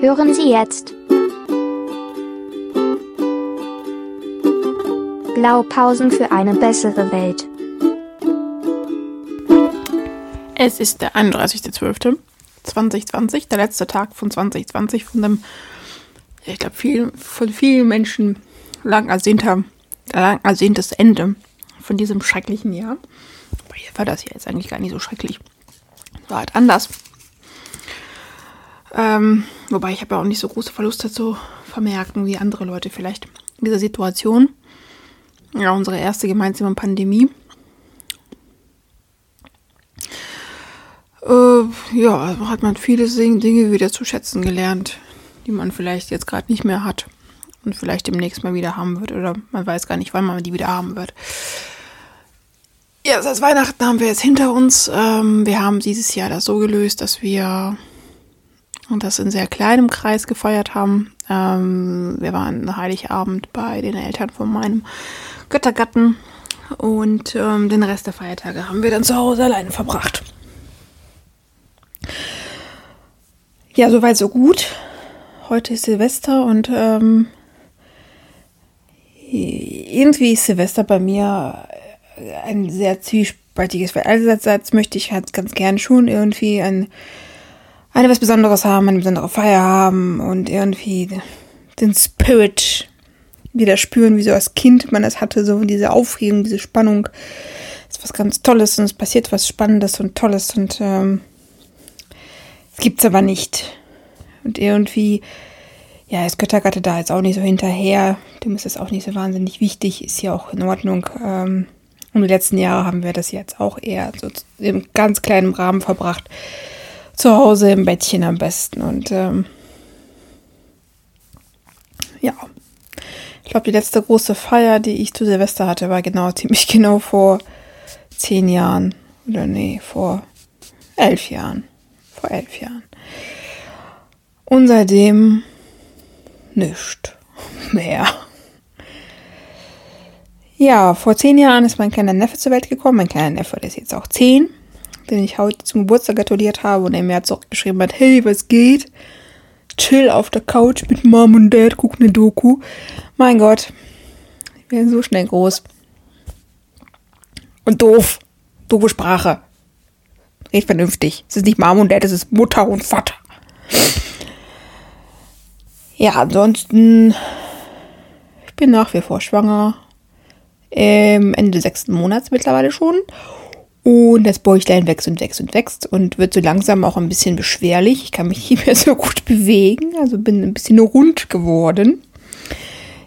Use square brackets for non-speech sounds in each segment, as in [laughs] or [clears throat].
Hören Sie jetzt Blaupausen für eine bessere Welt. Es ist der 31.12.2020, der letzte Tag von 2020, von dem, ich glaube, viel, von vielen Menschen lang ersehnter, lang ersehntes Ende von diesem schrecklichen Jahr. Aber hier war das ja jetzt eigentlich gar nicht so schrecklich. War halt anders. Ähm, wobei ich habe ja auch nicht so große Verluste zu vermerken wie andere Leute vielleicht in dieser Situation. Ja, unsere erste gemeinsame Pandemie. Äh, ja, hat man viele Dinge wieder zu schätzen gelernt, die man vielleicht jetzt gerade nicht mehr hat und vielleicht demnächst mal wieder haben wird oder man weiß gar nicht, wann man die wieder haben wird. Ja, seit Weihnachten haben wir jetzt hinter uns. Ähm, wir haben dieses Jahr das so gelöst, dass wir und das in sehr kleinem Kreis gefeiert haben. Ähm, wir waren Heiligabend bei den Eltern von meinem Göttergatten und ähm, den Rest der Feiertage haben wir dann zu Hause alleine verbracht. Ja, soweit so gut. Heute ist Silvester und ähm, irgendwie ist Silvester bei mir ein sehr zwiespaltiges, weil einerseits möchte ich halt ganz gern schon irgendwie ein eine was Besonderes haben, eine besondere Feier haben und irgendwie den Spirit wieder spüren, wie so als Kind man das hatte, so diese Aufregung, diese Spannung. Das ist was ganz Tolles und es passiert was Spannendes und Tolles und ähm, es gibt's aber nicht. Und irgendwie, ja, ist Göttergatte da jetzt auch nicht so hinterher. Dem ist es auch nicht so wahnsinnig wichtig, ist ja auch in Ordnung. Ähm, und die letzten Jahre haben wir das jetzt auch eher so im ganz kleinen Rahmen verbracht zu Hause im Bettchen am besten. Und ähm, ja, ich glaube, die letzte große Feier, die ich zu Silvester hatte, war genau [laughs] ziemlich genau vor zehn Jahren. Oder nee, vor elf Jahren. Vor elf Jahren. Und seitdem nichts [laughs] mehr. Ja, vor zehn Jahren ist mein kleiner Neffe zur Welt gekommen. Mein kleiner Neffe, ist jetzt auch zehn den ich heute zum Geburtstag gratuliert habe und er mir zurückgeschrieben hat, hey, was geht? Chill auf der Couch mit Mom und Dad, guck ne Doku. Mein Gott, wir werden so schnell groß. Und doof. Doofe Sprache. Red vernünftig. Es ist nicht Mom und Dad, es ist Mutter und Vater. Ja, ansonsten, ich bin nach wie vor schwanger. Ähm, Ende sechsten Monats mittlerweile schon. Und das Bäuchlein wächst und wächst und wächst und wird so langsam auch ein bisschen beschwerlich. Ich kann mich [laughs] nicht mehr so gut bewegen, also bin ein bisschen rund geworden.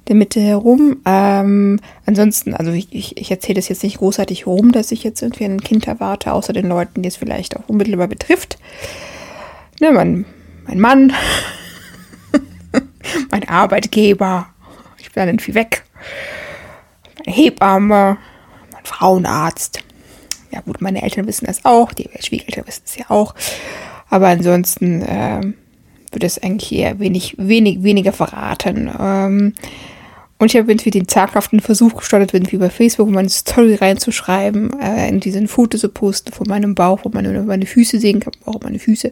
Der Mitte herum. Ähm, ansonsten, also ich, ich, ich erzähle das jetzt nicht großartig rum, dass ich jetzt irgendwie ein Kind erwarte, außer den Leuten, die es vielleicht auch unmittelbar betrifft. Ne, mein, mein Mann, [laughs] mein Arbeitgeber, ich bin dann irgendwie weg, meine Hebamme, mein Frauenarzt ja gut, meine Eltern wissen das auch, die Schwiegereltern wissen es ja auch. Aber ansonsten äh, wird es eigentlich eher wenig, wenig, weniger verraten. Ähm, und ich habe irgendwie den zaghaften Versuch gestartet, irgendwie bei Facebook meine Story reinzuschreiben, äh, in diesen Fotos zu posten von meinem Bauch, wo man meine Füße sehen kann, auch meine Füße.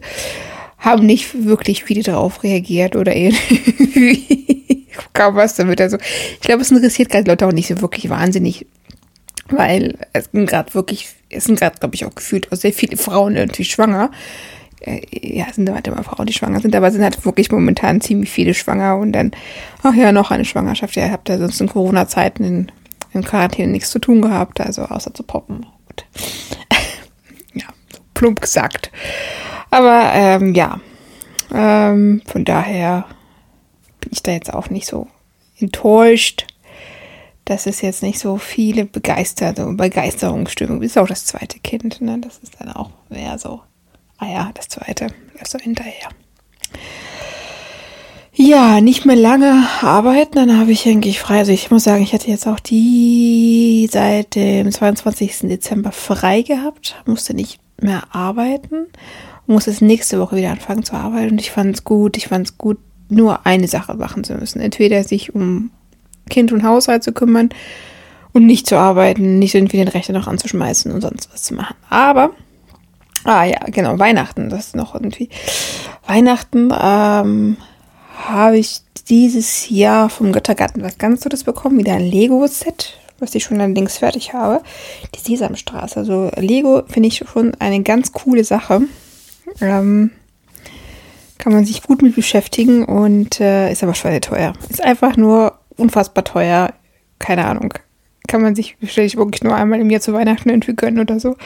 Haben nicht wirklich viele darauf reagiert oder irgendwie [laughs] kaum was damit. Also ich glaube, es interessiert gerade Leute auch nicht so wirklich wahnsinnig weil es sind gerade wirklich, es sind gerade, glaube ich, auch gefühlt auch sehr viele Frauen irgendwie schwanger. Äh, ja, sind halt immer Frauen, die schwanger sind, aber sind halt wirklich momentan ziemlich viele schwanger und dann, ach ja, noch eine Schwangerschaft. Ja, habt ja sonst in Corona-Zeiten in, in Quarantäne nichts zu tun gehabt, also außer zu poppen. Gut. [laughs] ja, plump gesagt. Aber ähm, ja, ähm, von daher bin ich da jetzt auch nicht so enttäuscht das ist jetzt nicht so viele begeisterte Begeisterungsstimmung. Ist auch das zweite Kind, ne? Das ist dann auch mehr so, ah ja, das zweite, das so hinterher. Ja, nicht mehr lange arbeiten, dann habe ich eigentlich frei. Also ich muss sagen, ich hatte jetzt auch die seit dem 22. Dezember frei gehabt, musste nicht mehr arbeiten, muss es nächste Woche wieder anfangen zu arbeiten und ich fand es gut, ich fand es gut, nur eine Sache machen zu müssen. Entweder sich um Kind und Haushalt zu kümmern und nicht zu arbeiten, nicht irgendwie den Rechner noch anzuschmeißen und sonst was zu machen. Aber, ah ja, genau, Weihnachten, das ist noch irgendwie. Weihnachten ähm, habe ich dieses Jahr vom Göttergarten was ganz Tolles bekommen, wieder ein Lego-Set, was ich schon allerdings fertig habe. Die Sesamstraße. Also Lego finde ich schon eine ganz coole Sache. Ähm, kann man sich gut mit beschäftigen und äh, ist aber schweineteuer. Ist einfach nur unfassbar teuer. Keine Ahnung kann man sich wahrscheinlich wirklich nur einmal im Jahr zu Weihnachten irgendwie gönnen oder so.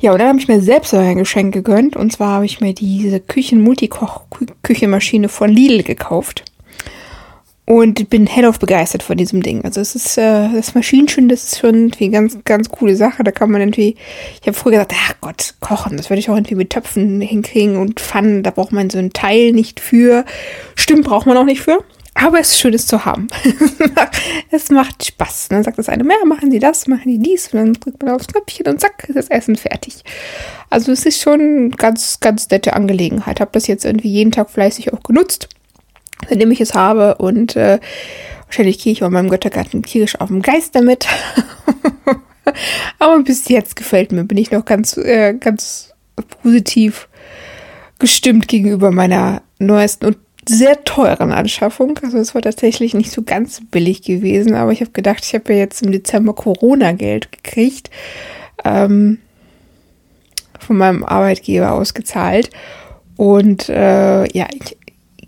Ja, und dann habe ich mir selbst ein Geschenk gegönnt. Und zwar habe ich mir diese Küchen-Multikoch-Küchenmaschine von Lidl gekauft. Und bin hellauf begeistert von diesem Ding. Also es ist äh, das Maschinenchen, das ist schon irgendwie ganz, ganz coole Sache. Da kann man irgendwie, ich habe früher gesagt, ach Gott, kochen, das würde ich auch irgendwie mit Töpfen hinkriegen und Pfannen, da braucht man so ein Teil nicht für. Stimmt, braucht man auch nicht für. Aber es ist schön, es zu haben. [laughs] es macht Spaß. Dann sagt das eine, mehr, machen Sie das, machen die dies. Und dann drückt man aufs Knöpfchen und zack, ist das Essen fertig. Also es ist schon eine ganz, ganz nette Angelegenheit. Habe das jetzt irgendwie jeden Tag fleißig auch genutzt, seitdem ich es habe. Und äh, wahrscheinlich gehe ich bei meinem Göttergarten tierisch auf den Geist damit. [laughs] Aber bis jetzt gefällt mir, bin ich noch ganz, äh, ganz positiv gestimmt gegenüber meiner neuesten und sehr teuren Anschaffung. Also es war tatsächlich nicht so ganz billig gewesen, aber ich habe gedacht, ich habe ja jetzt im Dezember Corona-Geld gekriegt. Ähm, von meinem Arbeitgeber ausgezahlt. Und äh, ja, ich,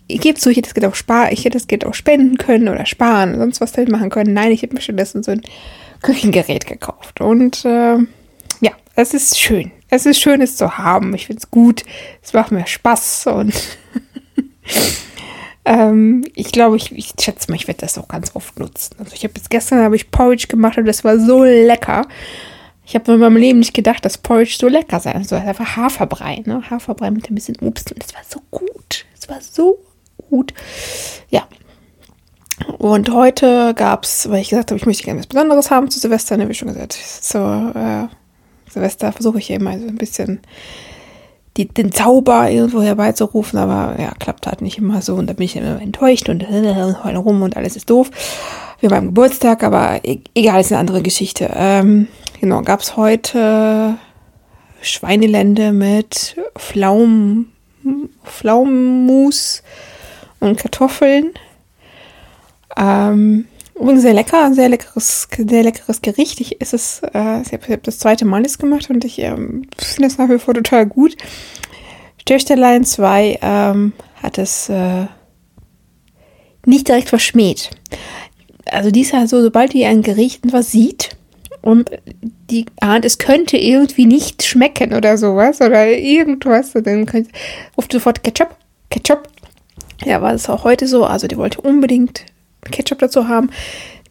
ich gebe zu, ich hätte das Geld auch sparen, ich hätte das Geld auch spenden können oder sparen, sonst was damit machen können. Nein, ich hätte mir stattdessen so ein Küchengerät gekauft. Und äh, ja, es ist schön. Es ist schön, es zu haben. Ich finde es gut. Es macht mir Spaß und [laughs] ähm, ich glaube, ich, ich schätze mal, ich werde das auch ganz oft nutzen. Also ich habe jetzt gestern habe ich Porridge gemacht und das war so lecker. Ich habe in meinem Leben nicht gedacht, dass Porridge so lecker sein soll. Einfach Haferbrei, ne? Haferbrei mit ein bisschen Obst und das war so gut. Es war so gut. Ja. Und heute gab es, weil ich gesagt habe, ich möchte gerne was Besonderes haben zu Silvester, ne, wie schon gesagt, so äh, Silvester versuche ich ja immer so ein bisschen die, den Zauber irgendwo herbeizurufen, aber ja, klappt halt nicht immer so und da bin ich immer enttäuscht und [laughs] heule rum und alles ist doof. Wie beim Geburtstag, aber e-, egal, ist eine andere Geschichte. Ähm, genau, gab's heute Schweinelände mit Pflaumen, Pflaumenmus und Kartoffeln. Ähm, übrigens sehr lecker, sehr leckeres, sehr leckeres Gericht. Ich ist es, äh, ich habe das zweite Mal jetzt gemacht und ich ähm, finde es nach wie vor total gut. Stöchterlein 2 ähm, hat es äh, nicht direkt verschmäht. Also die ist halt so, sobald die ein Gericht was sieht und die ahnt, es könnte irgendwie nicht schmecken oder sowas oder irgendwas, dann ruft sofort Ketchup, Ketchup. Ja, war es auch heute so. Also die wollte unbedingt Ketchup dazu haben.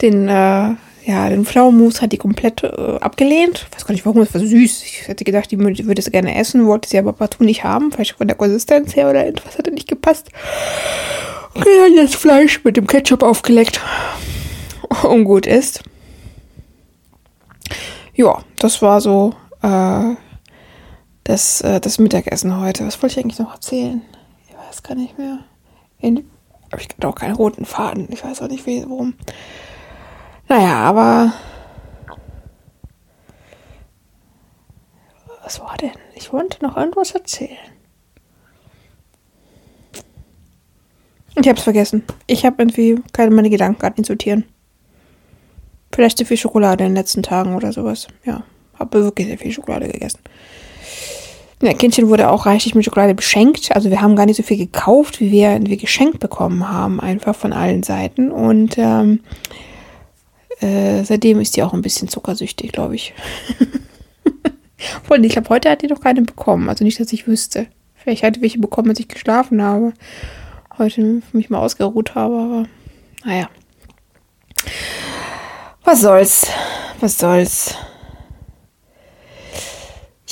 Den, äh, ja, den Pflaumenmus hat die komplett äh, abgelehnt. Ich weiß gar nicht warum, es war süß. Ich hätte gedacht, die würde es gerne essen, wollte sie aber partout nicht haben. Vielleicht von der Konsistenz her oder etwas hatte nicht gepasst. Okay, dann das Fleisch mit dem Ketchup aufgeleckt. [laughs] Und gut ist. Ja, das war so äh, das, äh, das Mittagessen heute. Was wollte ich eigentlich noch erzählen? Ich weiß gar nicht mehr. In, aber ich hatte auch keinen roten Faden. Ich weiß auch nicht, wie, warum. Naja, aber. Was war denn? Ich wollte noch irgendwas erzählen. Ich hab's vergessen. Ich habe irgendwie keine meine Gedanken gerade nicht sortieren. Vielleicht zu viel Schokolade in den letzten Tagen oder sowas. Ja, habe wirklich sehr viel Schokolade gegessen. Ja, Kindchen wurde auch reichlich mit Schokolade beschenkt. Also wir haben gar nicht so viel gekauft, wie wir, wie wir geschenkt bekommen haben, einfach von allen Seiten. Und ähm, äh, seitdem ist die auch ein bisschen zuckersüchtig, glaube ich. [laughs] Und ich glaube, heute hat die noch keine bekommen. Also nicht, dass ich wüsste. Vielleicht hatte welche bekommen, als ich geschlafen habe. Heute mich mal ausgeruht habe, aber naja. Was soll's? Was soll's?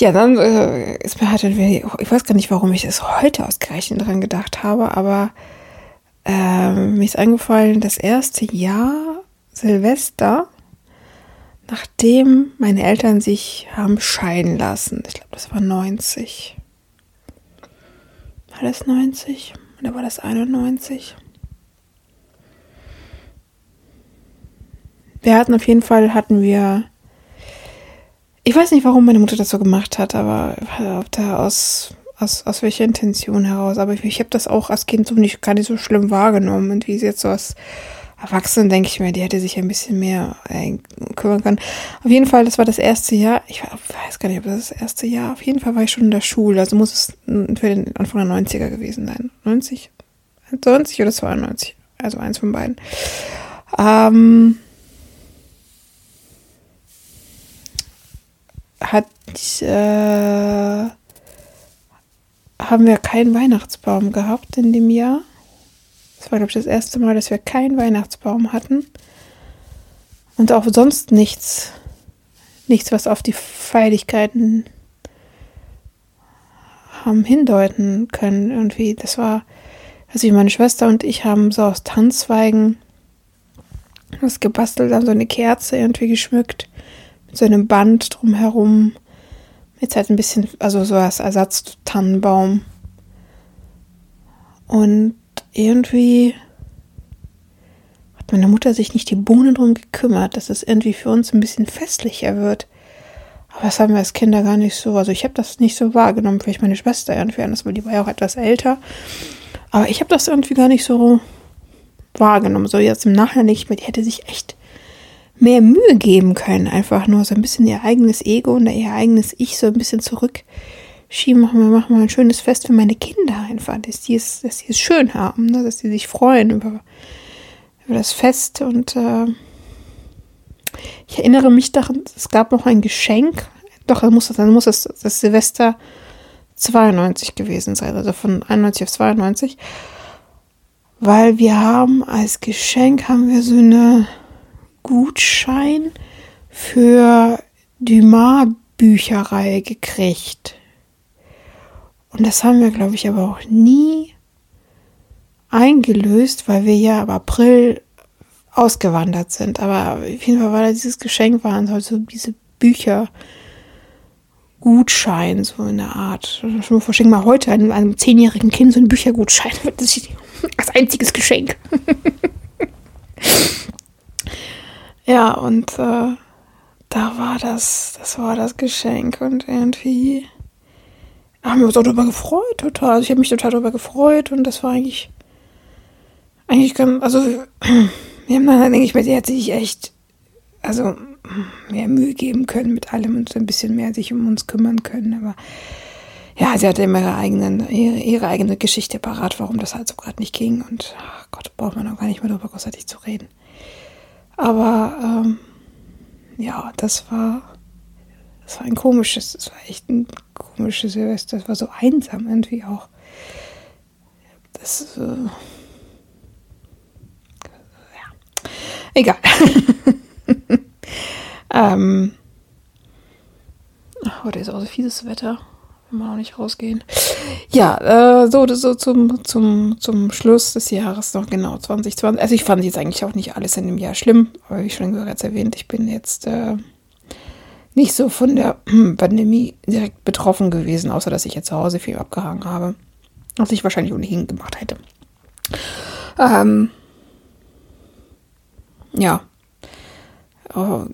Ja, dann äh, ist mir halt irgendwie, ich weiß gar nicht, warum ich das heute ausgerechnet dran gedacht habe, aber äh, mir ist eingefallen, das erste Jahr Silvester, nachdem meine Eltern sich haben scheiden lassen. Ich glaube, das war 90. War das 90? Oder war das 91? Wir hatten auf jeden Fall, hatten wir ich weiß nicht, warum meine Mutter das so gemacht hat, aber ob da aus aus, aus welcher Intention heraus. Aber ich, ich habe das auch als Kind so nicht, gar nicht so schlimm wahrgenommen. Und wie es jetzt so als Erwachsenen denke ich mir, die hätte sich ein bisschen mehr äh, kümmern können. Auf jeden Fall, das war das erste Jahr. Ich weiß gar nicht, ob das das erste Jahr. Auf jeden Fall war ich schon in der Schule. Also muss es für den Anfang der 90er gewesen sein. 90? 90 oder 92? Also eins von beiden. Ähm, hat äh, haben wir keinen Weihnachtsbaum gehabt in dem Jahr. Das war, glaube ich, das erste Mal, dass wir keinen Weihnachtsbaum hatten. Und auch sonst nichts. Nichts, was auf die Feierlichkeiten haben hindeuten können. Irgendwie, das war, also meine Schwester und ich haben so aus Tanzzweigen was gebastelt, haben so eine Kerze irgendwie geschmückt, mit so einem Band drumherum. Jetzt halt ein bisschen, also so als Ersatz-Tannenbaum. Und irgendwie hat meine Mutter sich nicht die Bohnen drum gekümmert, dass es irgendwie für uns ein bisschen festlicher wird. Aber das haben wir als Kinder gar nicht so. Also ich habe das nicht so wahrgenommen. Vielleicht meine Schwester irgendwie anders, weil die war ja auch etwas älter. Aber ich habe das irgendwie gar nicht so wahrgenommen. So jetzt im Nachhinein ich mir, die hätte sich echt mehr Mühe geben können. Einfach nur so ein bisschen ihr eigenes Ego und ihr eigenes Ich so ein bisschen zurückschieben. Machen wir machen wir ein schönes Fest für meine Kinder einfach, dass die es, dass die es schön haben, ne? dass die sich freuen über, über das Fest. Und äh, ich erinnere mich daran, es gab noch ein Geschenk. Doch, dann muss, dann muss es das Silvester 92 gewesen sein, also von 91 auf 92 weil wir haben als Geschenk haben wir so eine Gutschein für Dumas Bücherei gekriegt. Und das haben wir, glaube ich, aber auch nie eingelöst, weil wir ja im April ausgewandert sind. Aber auf jeden Fall war da dieses Geschenk, waren halt so diese Bücher. Gutschein, so in der Art. Schon verschenken wir heute einem, einem zehnjährigen Kind so einen Büchergutschein. [laughs] Das ist als einziges Geschenk. [laughs] ja, und äh, da war das, das war das Geschenk und irgendwie haben wir uns auch darüber gefreut, total. Also ich habe mich total darüber gefreut und das war eigentlich, eigentlich ganz, also [clears throat] wir haben dann, denke ich mir, sie hat sich echt, also mehr Mühe geben können mit allem und so ein bisschen mehr sich um uns kümmern können, aber ja, sie hatte immer ihre, eigenen, ihre, ihre eigene Geschichte parat, warum das halt so gerade nicht ging. Und ach Gott, braucht man auch gar nicht mehr darüber großartig zu reden. Aber ähm, ja, das war, das war ein komisches, das war echt ein komisches Silvester. Das war so einsam irgendwie auch. Das, äh, ja, egal. [laughs] ähm, heute ist auch so fieses Wetter. Kann man auch nicht rausgehen. Ja, äh, so, so zum, zum, zum Schluss des Jahres noch genau 2020. Also ich fand jetzt eigentlich auch nicht alles in dem Jahr schlimm, aber wie schon bereits erwähnt, ich bin jetzt äh, nicht so von der [clears throat] Pandemie direkt betroffen gewesen, außer dass ich jetzt zu Hause viel abgehangen habe. Was ich wahrscheinlich ohnehin gemacht hätte. Ähm, ja. Oh,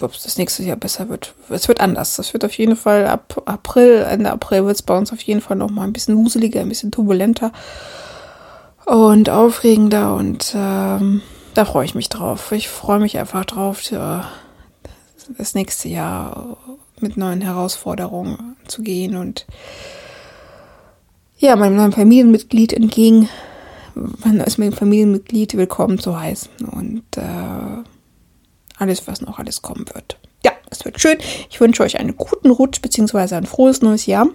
ob es das nächste Jahr besser wird. Es wird anders. Es wird auf jeden Fall ab April, Ende April wird es bei uns auf jeden Fall noch mal ein bisschen wuseliger, ein bisschen turbulenter und aufregender und ähm, da freue ich mich drauf. Ich freue mich einfach drauf, das nächste Jahr mit neuen Herausforderungen zu gehen und ja, meinem neuen Familienmitglied entgegen, mein neues Familienmitglied willkommen zu heißen und äh, alles, was noch alles kommen wird. Ja, es wird schön. Ich wünsche euch einen guten Rutsch bzw. ein frohes neues Jahr.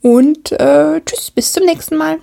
Und äh, tschüss, bis zum nächsten Mal.